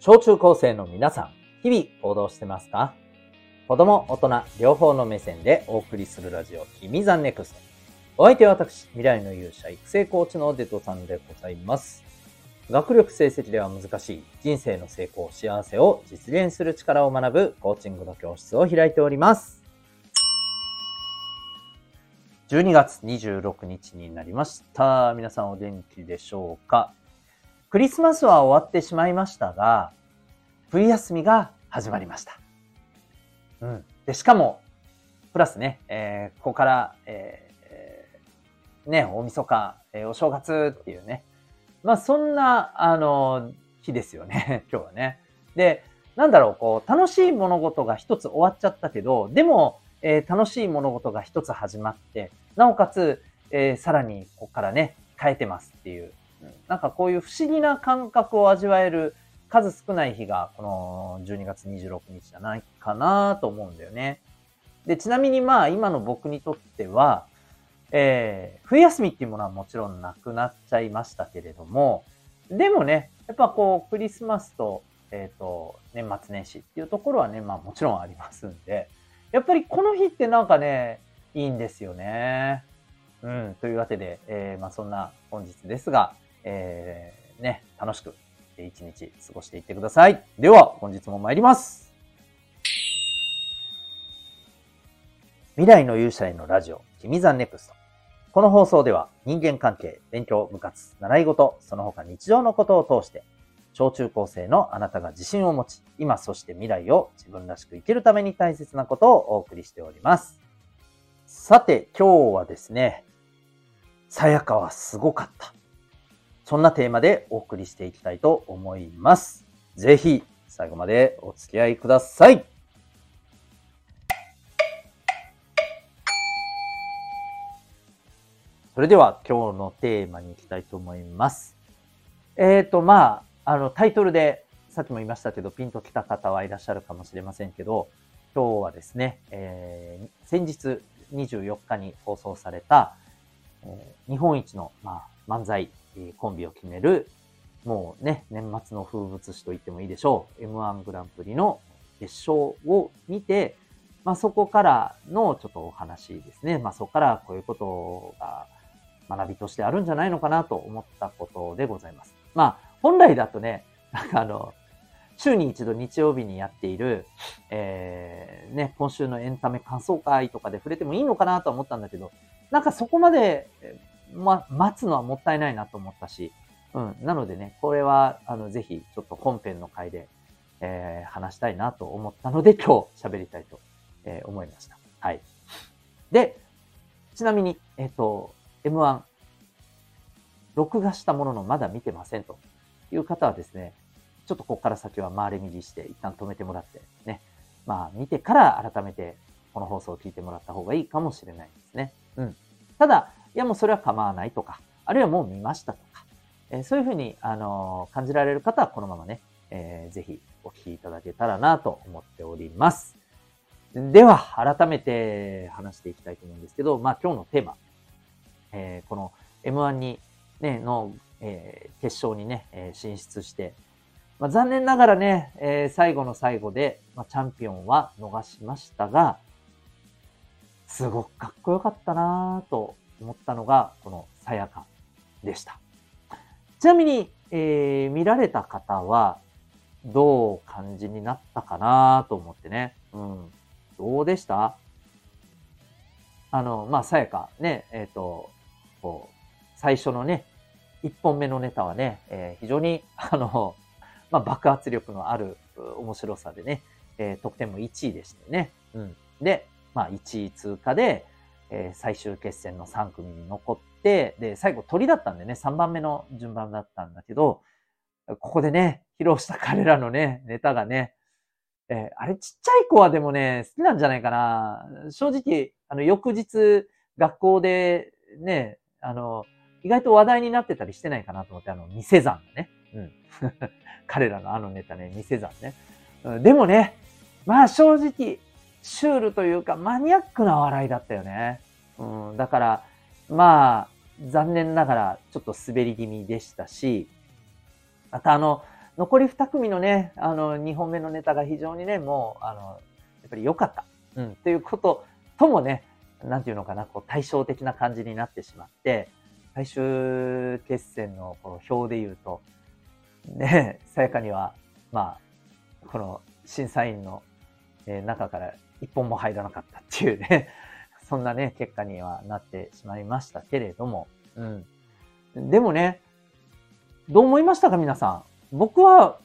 小中高生の皆さん、日々行動してますか？子供、大人、両方の目線でお送りするラジオ、君ザネクスト。お相手は私、未来の勇者育成コーチのデトさんでございます。学力成績では難しい人生の成功、幸せを実現する力を学ぶコーチングの教室を開いております。12月26日になりました。皆さんお元気でしょうか？クリスマスは終わってしまいましたが、冬休みが始まりました。うん。で、しかも、プラスね、えー、ここから、えー、ね、大晦日、えー、お正月っていうね。まあ、そんな、あの、日ですよね、今日はね。で、なんだろう、こう、楽しい物事が一つ終わっちゃったけど、でも、えー、楽しい物事が一つ始まって、なおかつ、えー、さらにここからね、変えてますっていう、なんかこういう不思議な感覚を味わえる数少ない日がこの12月26日じゃないかなと思うんだよね。で、ちなみにまあ今の僕にとっては、えー、冬休みっていうものはもちろんなくなっちゃいましたけれども、でもね、やっぱこうクリスマスと、えっ、ー、と、年末年始っていうところはね、まあもちろんありますんで、やっぱりこの日ってなんかね、いいんですよね。うん、というわけで、えー、まあそんな本日ですが、えー、ね、楽しく一日過ごしていってください。では、本日も参ります。未来の勇者へのラジオ、君ザネクスト。この放送では人間関係、勉強、部活、習い事、その他日常のことを通して、小中高生のあなたが自信を持ち、今そして未来を自分らしく生きるために大切なことをお送りしております。さて、今日はですね、さやかはすごかった。そんなテーマでお送りしていきたいと思います。ぜひ最後までお付き合いください。それでは今日のテーマに行きたいと思います。えっ、ー、と、まあ、あの、タイトルでさっきも言いましたけど、ピンときた方はいらっしゃるかもしれませんけど、今日はですね、えー、先日24日に放送された、えー、日本一の、まあ、漫才コンビを決める、もうね、年末の風物詩と言ってもいいでしょう。M1 グランプリの決勝を見て、まあそこからのちょっとお話ですね。まあそこからこういうことが学びとしてあるんじゃないのかなと思ったことでございます。まあ本来だとね、なんかあの、週に一度日曜日にやっている、えー、ね、今週のエンタメ感想会とかで触れてもいいのかなと思ったんだけど、なんかそこまでま、待つのはもったいないなと思ったし、うん。なのでね、これは、あの、ぜひ、ちょっと本編の回で、えー、話したいなと思ったので、今日喋りたいと、えー、思いました。はい。で、ちなみに、えっ、ー、と、M1、録画したもののまだ見てませんという方はですね、ちょっとここから先は回れ右して一旦止めてもらってね、まあ見てから改めてこの放送を聞いてもらった方がいいかもしれないですね。うん。ただ、いやもうそれは構わないとか、あるいはもう見ましたとか、えー、そういうふうに、あの、感じられる方はこのままね、えー、ぜひお聞きいただけたらなと思っております。では、改めて話していきたいと思うんですけど、まあ今日のテーマ、えー、この M1 に、ね、の、えー、決勝にね、えー、進出して、まあ、残念ながらね、えー、最後の最後で、まあ、チャンピオンは逃しましたが、すごくかっこよかったなぁと思ったのが、このさやかでした。ちなみに、えー、見られた方は、どう感じになったかなと思ってね。うん。どうでした？あの、まあ、さやか、ね、えっ、ー、と、こう、最初のね、一本目のネタはね、えー、非常に、あの、まあ、爆発力のある面白さでね、えー、得点も1位でしたよね。うん。で、まあ、1位通過で、えー、最終決戦の3組に残って、で、最後鳥だったんでね、3番目の順番だったんだけど、ここでね、披露した彼らのね、ネタがね、えー、あれちっちゃい子はでもね、好きなんじゃないかな。正直、あの、翌日、学校でね、あの、意外と話題になってたりしてないかなと思って、あの、店山ね。うん。彼らのあのネタね、店山ね。でもね、まあ正直、シュールというかマニアックな笑いだったよね。うん、だから、まあ、残念ながらちょっと滑り気味でしたし、またあの、残り2組のね、あの、2本目のネタが非常にね、もう、あの、やっぱり良かった。うん、ということともね、なんていうのかな、こう対照的な感じになってしまって、最終決戦のこの表で言うと、ね、さやかには、まあ、この審査員の中から一本も入らなかったっていうね、そんなね、結果にはなってしまいましたけれども、うん。でもね、どう思いましたか皆さん？僕は、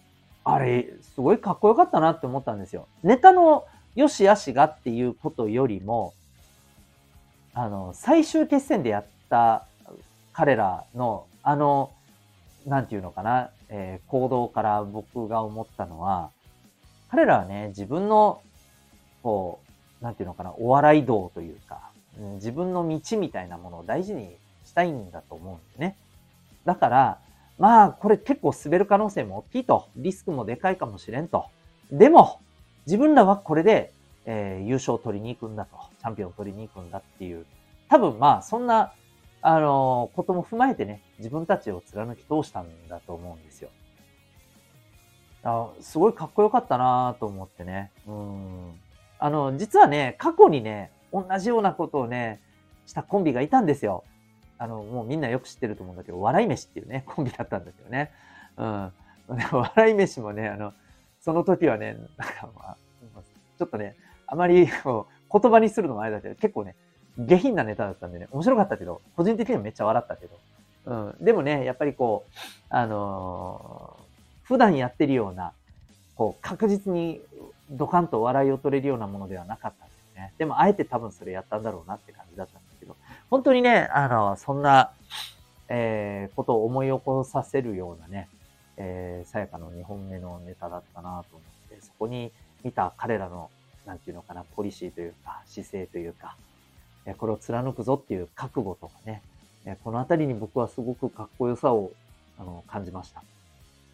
あれ、すごいかっこよかったなって思ったんですよ。ネタの良し悪しがっていうことよりも、あの、最終決戦でやった彼らの、あの、なんていうのかな、えー、行動から僕が思ったのは、彼らはね、自分の、こう、なんていうのかな、お笑い道というか、うん、自分の道みたいなものを大事にしたいんだと思うんですね。だから、まあ、これ結構滑る可能性も大きいと。リスクもでかいかもしれんと。でも、自分らはこれで、えー、優勝を取りに行くんだと。チャンピオンを取りに行くんだっていう。多分まあ、そんな、あのー、ことも踏まえてね、自分たちを貫き通したんだと思うんですよ。あすごいかっこよかったなと思ってね。うん。あの、実はね、過去にね、同じようなことをね、したコンビがいたんですよ。あの、もうみんなよく知ってると思うんだけど、笑い飯っていうね、コンビだったんですよね。うん。笑い飯もね、あの、その時はね、なんかまあ、ちょっとね、あまり言葉にするのもあれだけど、結構ね、下品なネタだったんでね、面白かったけど、個人的にはめっちゃ笑ったけど。うん。でもね、やっぱりこう、あのー、普段やってるような、こう、確実にドカンと笑いを取れるようなものではなかったんですね。でも、あえて多分それやったんだろうなって感じだったんですけど、本当にね、あの、そんな、えー、ことを思い起こさせるようなね、えー、さやかの2本目のネタだったなと思って、そこに見た彼らの、なんていうのかな、ポリシーというか、姿勢というか、えこれを貫くぞっていう覚悟とかね、えこのあたりに僕はすごくかっこよさを、あの、感じました。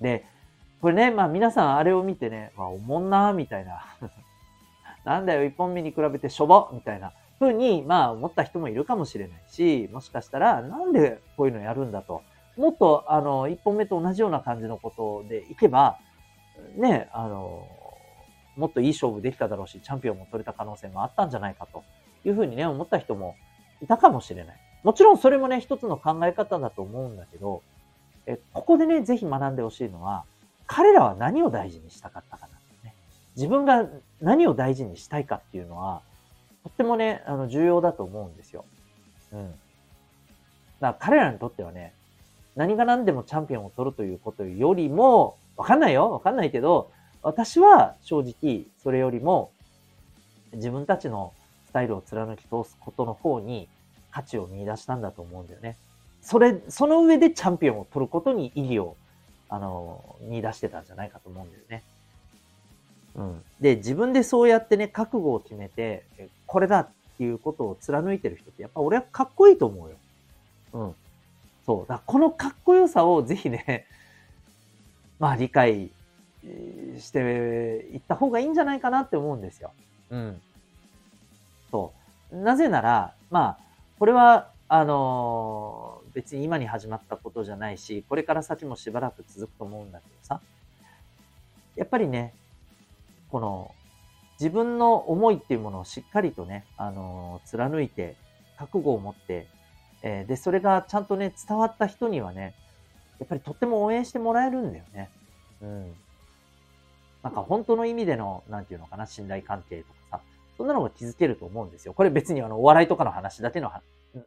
で、これね、まあ皆さんあれを見てね、まあ、おもんなみたいな。なんだよ、1本目に比べてしょぼみたいな。ふうに、まあ思った人もいるかもしれないし、もしかしたらなんでこういうのやるんだと。もっと、あの、一本目と同じような感じのことでいけば、ね、あの、もっといい勝負できただろうし、チャンピオンも取れた可能性もあったんじゃないかというふうにね、思った人もいたかもしれない。もちろんそれもね、一つの考え方だと思うんだけど、えここでね、ぜひ学んでほしいのは、彼らは何を大事にしたかったかな、ね。自分が何を大事にしたいかっていうのは、とってもね、あの、重要だと思うんですよ。うん。だから彼らにとってはね、何が何でもチャンピオンを取るということよりも、わかんないよわかんないけど、私は正直、それよりも、自分たちのスタイルを貫き通すことの方に価値を見出したんだと思うんだよね。それ、その上でチャンピオンを取ることに意義を、あの、見出してたんじゃないかと思うんだよね。うん。で、自分でそうやってね、覚悟を決めて、これだっていうことを貫いてる人って、やっぱ俺はかっこいいと思うよ。うん。そう。だこのかっこよさをぜひね、まあ理解していった方がいいんじゃないかなって思うんですよ。うん。そう。なぜなら、まあ、これは、あのー、別に今に始まったことじゃないし、これから先もしばらく続くと思うんだけどさ。やっぱりね、この自分の思いっていうものをしっかりとね、あの、貫いて、覚悟を持って、えー、で、それがちゃんとね、伝わった人にはね、やっぱりとっても応援してもらえるんだよね。うん。なんか本当の意味での、なんていうのかな、信頼関係とかさ、そんなのが築けると思うんですよ。これ別にあの、お笑いとかの話だけの、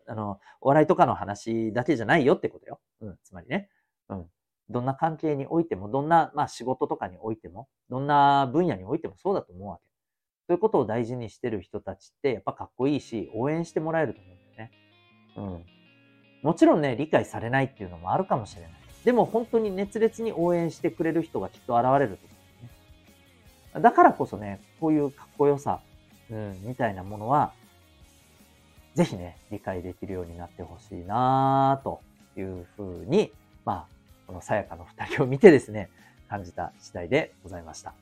あの、お笑いとかの話だけじゃないよってことよ。うん、つまりね。うん。どんな関係においても、どんな、まあ仕事とかにおいても、どんな分野においてもそうだと思うわけ。そういうことを大事にしてる人たちって、やっぱかっこいいし、応援してもらえると思うんだよね。うん。もちろんね、理解されないっていうのもあるかもしれない。でも本当に熱烈に応援してくれる人がきっと現れると思うんだよね。だからこそね、こういうかっこよさ、うん、みたいなものは、ぜひね、理解できるようになってほしいなというふうに、まあ、このさやかの二人を見てですね、感じた次第でございました。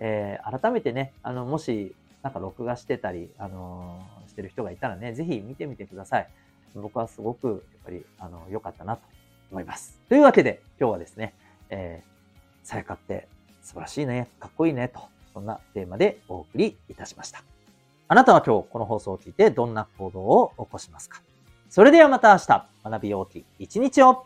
えー、改めてね、あの、もし、なんか録画してたり、あのー、してる人がいたらね、ぜひ見てみてください。僕はすごく、やっぱり、あの、良かったなと思います。というわけで、今日はですね、えー、さやかって素晴らしいね、かっこいいね、と、そんなテーマでお送りいたしました。あなたは今日この放送を聞いてどんな行動を起こしますか？それではまた明日、学びようき一日を。